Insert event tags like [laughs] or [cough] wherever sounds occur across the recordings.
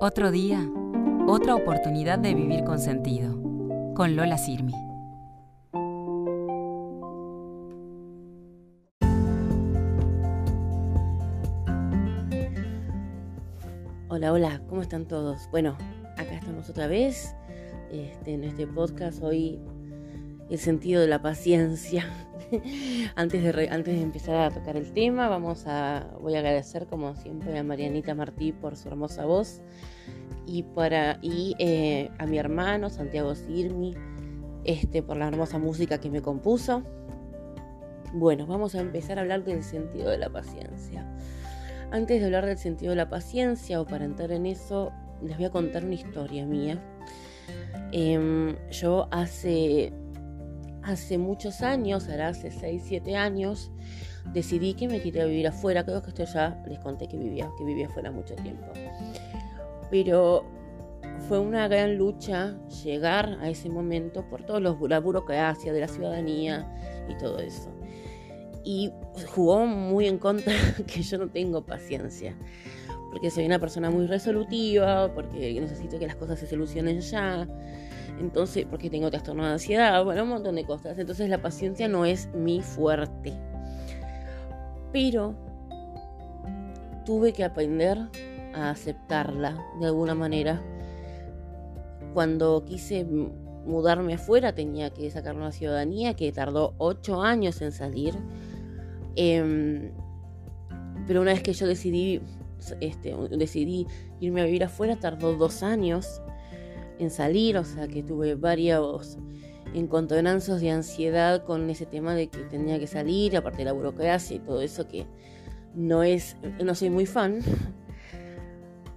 Otro día, otra oportunidad de vivir con sentido. Con Lola Sirmi. Hola, hola, ¿cómo están todos? Bueno, acá estamos otra vez este, en este podcast. Hoy el sentido de la paciencia. [laughs] antes, de antes de empezar a tocar el tema, vamos a, voy a agradecer como siempre a Marianita Martí por su hermosa voz y, para, y eh, a mi hermano Santiago Sirmi este, por la hermosa música que me compuso. Bueno, vamos a empezar a hablar del sentido de la paciencia. Antes de hablar del sentido de la paciencia o para entrar en eso, les voy a contar una historia mía. Em, yo hace hace muchos años, ahora hace 6, 7 años, decidí que me quería vivir afuera. Creo que esto ya les conté que vivía, que vivía afuera mucho tiempo. Pero fue una gran lucha llegar a ese momento por todos los la burocracia de la ciudadanía y todo eso. Y jugó muy en contra [laughs] que yo no tengo paciencia. Porque soy una persona muy resolutiva, porque necesito que las cosas se solucionen ya entonces, porque tengo trastorno de ansiedad, bueno, un montón de cosas. Entonces la paciencia no es mi fuerte. Pero tuve que aprender a aceptarla de alguna manera. Cuando quise mudarme afuera tenía que sacar una ciudadanía que tardó ocho años en salir. Em, pero una vez que yo decidí, este, decidí irme a vivir afuera, tardó dos años en salir, o sea que tuve varios encontronazos de ansiedad con ese tema de que tenía que salir, aparte de la burocracia y todo eso que no es, no soy muy fan.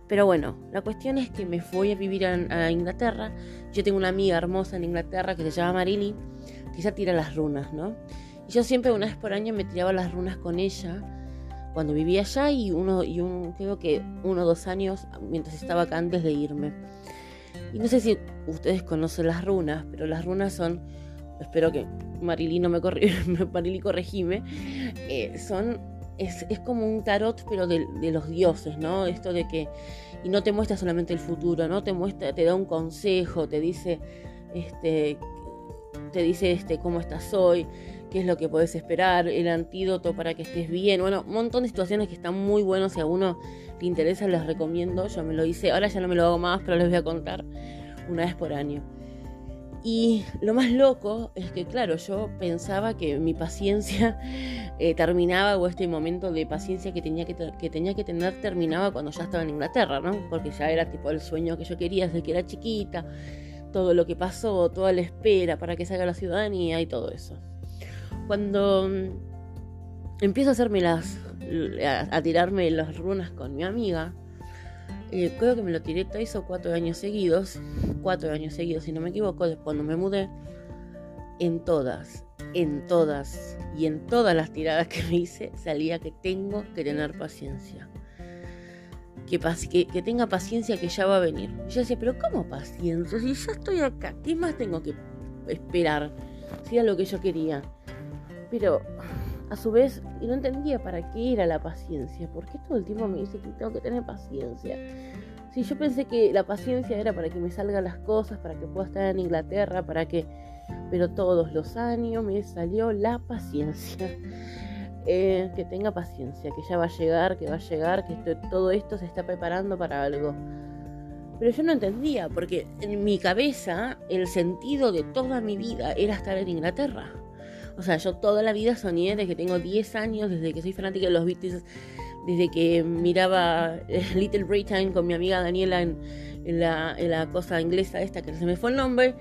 Pero bueno, la cuestión es que me fui a vivir a, Inglaterra. Yo tengo una amiga hermosa en Inglaterra que se llama Marily, que ella tira las runas, ¿no? Y yo siempre una vez por año me tiraba las runas con ella cuando vivía allá y uno, y un, creo que uno o dos años mientras estaba acá antes de irme. Y no sé si ustedes conocen las runas, pero las runas son, espero que Marili no me corri [laughs] Marili corregime, eh, son, es, como un tarot, pero de, los dioses, ¿no? Esto de que, y no te muestra solamente el futuro, ¿no? Te muestra, te da un consejo, te dice, este, te dice, este, cómo estás hoy, qué es lo que puedes esperar, el antídoto para que estés bien, bueno, un montón de situaciones que están muy buenos si a uno te interesa les recomiendo, yo me lo hice, ahora ya no me lo hago más, pero les voy a contar una vez por año. Y lo más loco es que, claro, yo pensaba que mi paciencia [laughs] eh, terminaba, o este momento de paciencia que tenía que, que tenía que tener terminaba cuando ya estaba en Inglaterra, ¿no? Porque ya era tipo el sueño que yo quería desde que era chiquita, todo lo que pasó, toda la espera para que salga la ciudadanía y todo eso. Cuando mm, empiezo a hacerme las, a, tirarme las runas con mi amiga, eh, creo que me lo tiré tres o cuatro años seguidos, cuatro años seguidos si no me equivoco, después cuando me mudé, en todas, en todas y en todas las tiradas que me hice salía que tengo que tener paciencia. Que, tenga paciencia que ya va a venir. Yo decía, pero ¿cómo paciencia? Si ya estoy acá, ¿qué más tengo que esperar? Si era lo que yo quería. Pero a su vez, y no entendía para qué era la paciencia. ¿Por qué todo el tiempo me dice que tengo que tener paciencia? Si yo pensé que la paciencia era para que me salgan las cosas, para que pueda estar en Inglaterra, para que... Pero todos los años me salió la paciencia. [laughs] Eh, que tenga paciencia, que ya va a llegar, que va a llegar, que todo esto se está preparando para algo. Pero yo no entendía, porque en mi cabeza el sentido de toda mi vida era estar en Inglaterra. O sea, yo toda la vida soñé desde que tengo 10 años, desde que soy fanática de los Beatles, desde que miraba eh, [laughs] Little Britain con mi amiga Daniela en, la, cosa inglesa esta, que no se me fue el nombre,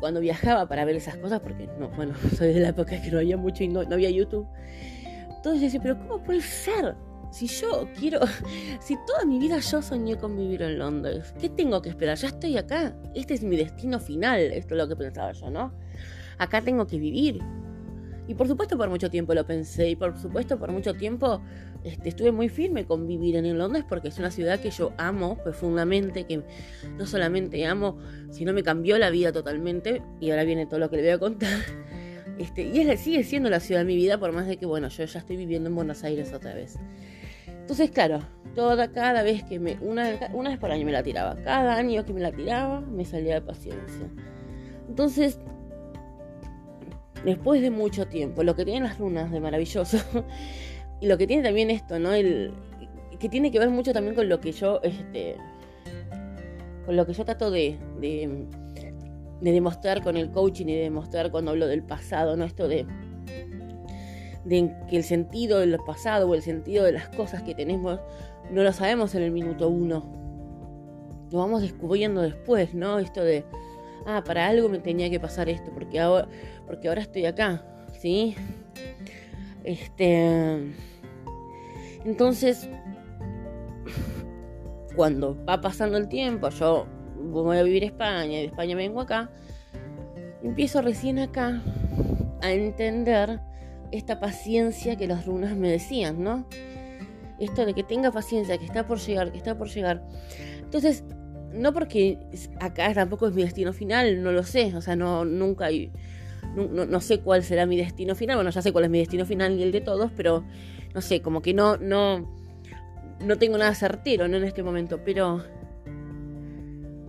cuando viajaba para ver esas cosas, porque no, bueno, [laughs] soy de la época que no había mucho y no, había YouTube. Entonces decía, pero ¿cómo puede ser? Si yo quiero, [laughs] si toda mi vida yo soñé con vivir en Londres, ¿qué tengo que esperar? Ya estoy acá, este es mi destino final, esto es lo que pensaba yo, ¿no? Acá tengo que vivir, y por supuesto por mucho tiempo lo pensé y por supuesto por mucho tiempo este, estuve muy firme con vivir en Londres porque es una ciudad que yo amo profundamente, que no solamente amo, sino me cambió la vida totalmente y ahora viene todo lo que le voy a contar. [laughs] Este, y es, sigue siendo la ciudad de mi vida por más de que, bueno, yo ya estoy viviendo en Buenos Aires otra vez. Entonces, claro, toda, cada vez que me, una, una vez por año me la tiraba, cada año que me la tiraba, me salía de paciencia. Entonces, después de mucho tiempo, lo que tienen las runas de maravilloso, [laughs] y lo que tiene también esto, ¿no? El, que tiene que ver mucho también con lo que yo, este, con lo que yo trato de, de, de demostrar con el coaching y de demostrar cuando hablo del pasado, ¿no? Esto de, de que el sentido del pasado o el sentido de las cosas que tenemos no lo sabemos en el minuto uno. Lo vamos descubriendo después, ¿no? Esto de, ah, para algo me tenía que pasar esto, porque ahora, porque ahora estoy acá, ¿sí? Este. Entonces, cuando va pasando el tiempo, yo voy a vivir a España de España vengo acá, empiezo recién acá a entender esta paciencia que las runas me decían, ¿no? Esto de que tenga paciencia, que está por llegar, que está por llegar. Entonces, no porque acá tampoco es mi destino final, no lo sé, o sea, no, nunca hay, no, no, sé cuál será mi destino final, bueno, ya sé cuál es mi destino final y el de todos, pero no sé, como que no, no, no tengo nada certero ¿no? en este momento, pero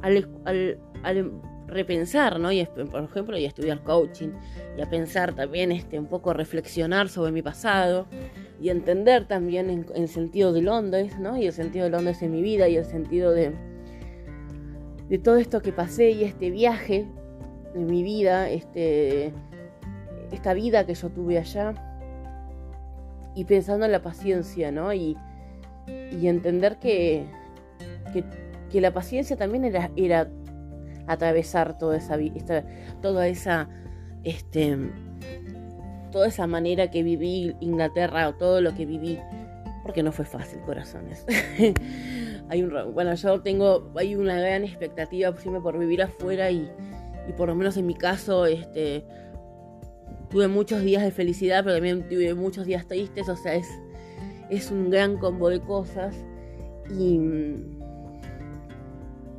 al, repensar, ¿no? Y por ejemplo, y estudiar coaching, y a pensar también, este, un poco reflexionar sobre mi pasado, y entender también en, el sentido de Londres, ¿no? Y el sentido de Londres en mi vida, y el sentido de, de todo esto que pasé, y este viaje en mi vida, este, esta vida que yo tuve allá, y pensando en la paciencia, ¿no? Y, y entender que, que, que, la paciencia también era, era atravesar toda esa, esta, toda esa, este, toda esa manera que viví Inglaterra o todo lo que viví, porque no fue fácil, corazones. [laughs] hay un, bueno, yo tengo, hay una gran expectativa siempre por vivir afuera y, y por lo menos en mi caso, este, tuve muchos días de felicidad, pero también tuve muchos días tristes, o sea, es, es un gran combo de cosas y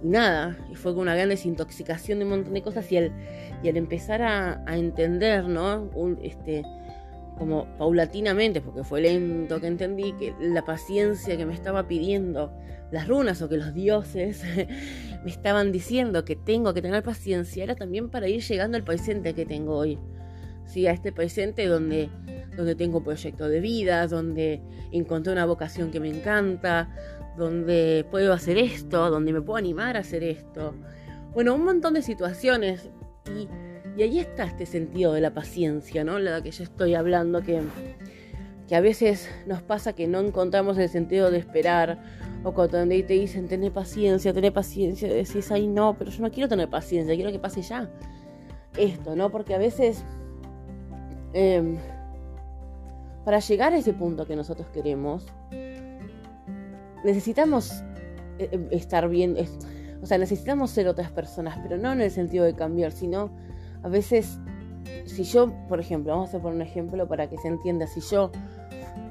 nada, y fue con una gran desintoxicación de un montón de cosas y al, y al empezar a, entender, ¿no? Un, este, como paulatinamente, porque fue lento que entendí que la paciencia que me estaba pidiendo las runas o que los dioses [laughs] me estaban diciendo que tengo que tener paciencia, era también para ir llegando al presente que tengo hoy. Sí, a este presente donde, donde tengo un proyecto de vida, donde encontré una vocación que me encanta, donde puedo hacer esto, donde me puedo animar a hacer esto. Bueno, un montón de situaciones. Y, y ahí está este sentido de la paciencia, ¿no? La que yo estoy hablando, que, que a veces nos pasa que no encontramos el sentido de esperar. O cuando te dicen, tené paciencia, tené paciencia, decís, ay no, pero yo no quiero tener paciencia, quiero que pase ya. Esto, ¿no? Porque a veces... Em, para llegar a ese punto que nosotros queremos, necesitamos eh, estar bien, o sea, necesitamos ser otras personas, pero no en el sentido de cambiar, sino a veces, si yo, por ejemplo, vamos a poner un ejemplo para que se entienda, si yo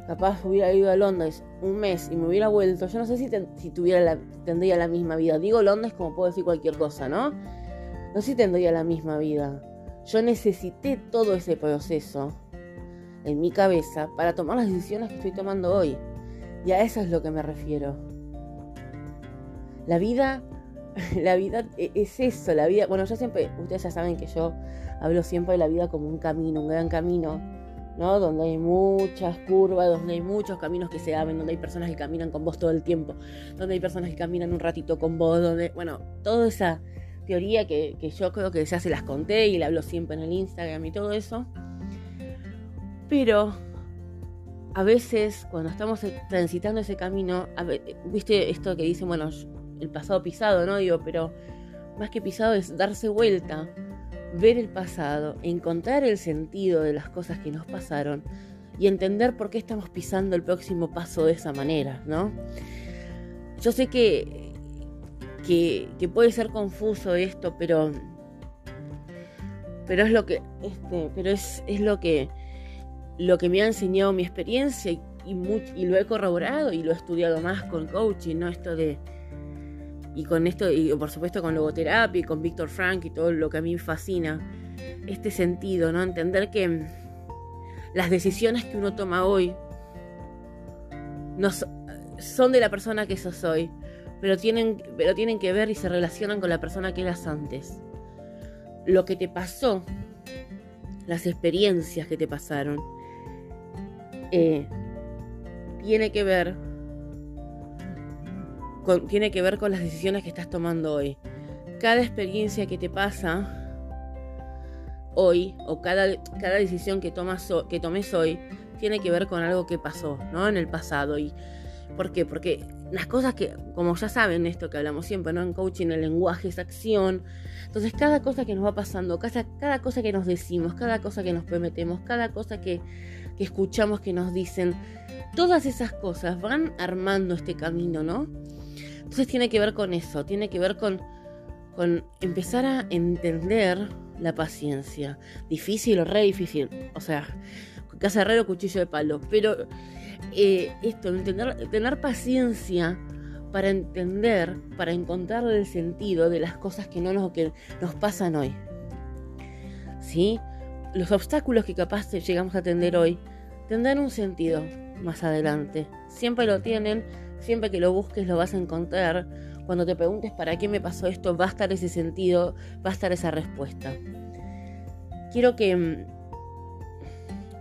capaz hubiera ido a Londres un mes y me hubiera vuelto, yo no sé si, si tuviera tendría la misma vida. Digo Londres como puedo decir cualquier cosa, ¿no? No sé si tendría la misma vida. Yo necesité todo ese proceso en mi cabeza para tomar las decisiones que estoy tomando hoy. Y a eso es lo que me refiero. La vida, [laughs] la vida e, es eso, la vida, bueno, yo siempre, ustedes ya saben que yo hablo siempre de la vida como un camino, un gran camino, ¿no? Donde hay muchas curvas, donde hay muchos caminos que se abren, donde hay personas que caminan con vos todo el tiempo, donde hay personas que caminan un ratito con vos, donde, bueno, toda esa teoría que, que yo creo que ya se las conté y la hablo siempre en el Instagram y todo eso. Pero a veces cuando estamos transitando ese camino, viste esto que dicen, bueno, el pasado pisado, ¿no? Digo, pero más que pisado es darse vuelta, ver el pasado, encontrar el sentido de las cosas que nos pasaron y entender por qué estamos pisando el próximo paso de esa manera, ¿no? Yo sé que, que, puede ser confuso esto, pero, pero es lo que, este, pero es, es lo que lo que me ha enseñado mi experiencia y, y, lo he corroborado y lo he estudiado más con coaching, ¿no? Esto de... Y con esto, y por supuesto con logoterapia y con Víctor Frank y todo lo que a mí fascina, este sentido, ¿no? Entender que las decisiones que uno toma hoy nos, son de la persona que sos hoy, pero tienen, pero tienen que ver y se relacionan con la persona que eras antes. Lo que te pasó, las experiencias que te pasaron, eh, tiene que ver con, tiene que ver con las decisiones que estás tomando hoy. Cada experiencia que te pasa hoy o cada, cada decisión que, tomas, que tomes hoy tiene que ver con algo que pasó, ¿no? En el pasado. Y, ¿Por qué? Porque las cosas que, como ya saben, esto que hablamos siempre, ¿no? En coaching el lenguaje es acción. Entonces, cada cosa que nos va pasando, cada, cada cosa que nos decimos, cada cosa que nos prometemos, cada cosa que, que escuchamos que nos dicen, todas esas cosas van armando este camino, ¿no? Entonces tiene que ver con eso, tiene que ver con, empezar a entender la paciencia. Difícil o re difícil. O sea, casa herrero, cuchillo de palo. Pero eh, esto, entender, tener paciencia para entender, para encontrar el sentido de las cosas que, no nos, que nos pasan hoy. ¿Sí? Los obstáculos que capaz llegamos a atender hoy tendrán un sentido más adelante. Siempre lo tienen, siempre que lo busques lo vas a encontrar. Cuando te preguntes para qué me pasó esto, va a estar ese sentido, va a estar esa respuesta. Quiero que, mm,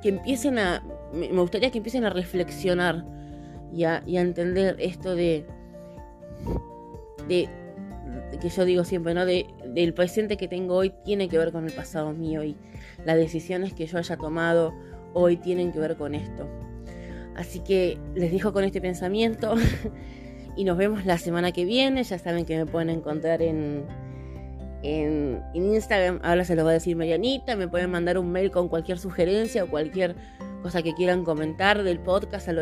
que empiecen a, me gustaría que empiecen a reflexionar y a, entender esto de, de, que yo digo siempre, ¿no? De, del presente que tengo hoy tiene que ver con el pasado mío y las decisiones que yo haya tomado hoy tienen que ver con esto. Así que les dejo con este pensamiento [laughs] y nos vemos la semana que viene. Ya saben que me pueden encontrar en, en, Instagram. Ahora se lo va a decir Marianita. Me pueden mandar un mail con cualquier sugerencia o cualquier cosa que quieran comentar del podcast a.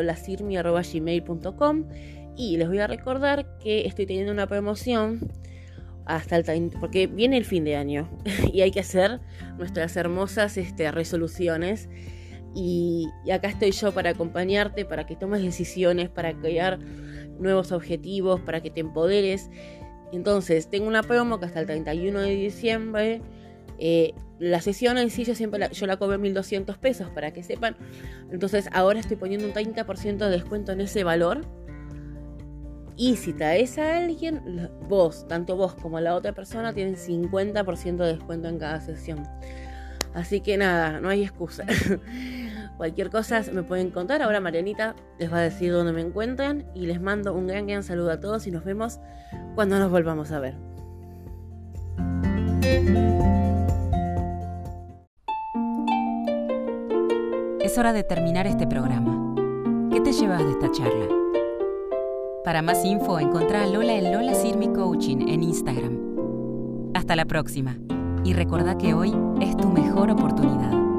Y les voy a recordar que estoy teniendo una promoción hasta el porque viene el fin de año [laughs] y hay que hacer nuestras hermosas este, resoluciones y, acá estoy yo para acompañarte, para que tomes decisiones, para crear nuevos objetivos, para que te empoderes. Entonces, tengo una promo que hasta el 31 de diciembre. Eh, la sesión en sí yo siempre la, yo la cobro 1200 pesos para que sepan. Entonces ahora estoy poniendo un 30% de descuento en ese valor. Y si traes a alguien, vos, tanto vos como la otra persona, tienen 50% de descuento en cada sesión. Así que nada, no hay excusa. [laughs] Cualquier cosa me pueden contar. Ahora Marianita les va a decir dónde me encuentran y les mando un gran, gran saludo a todos y nos vemos cuando nos volvamos a ver. Es hora de terminar este programa. ¿Qué te llevas de esta charla? Para más info, encontrá a Lola en Lola Sirmi Coaching en Instagram. Hasta la próxima. Y recordá que hoy es tu mejor oportunidad.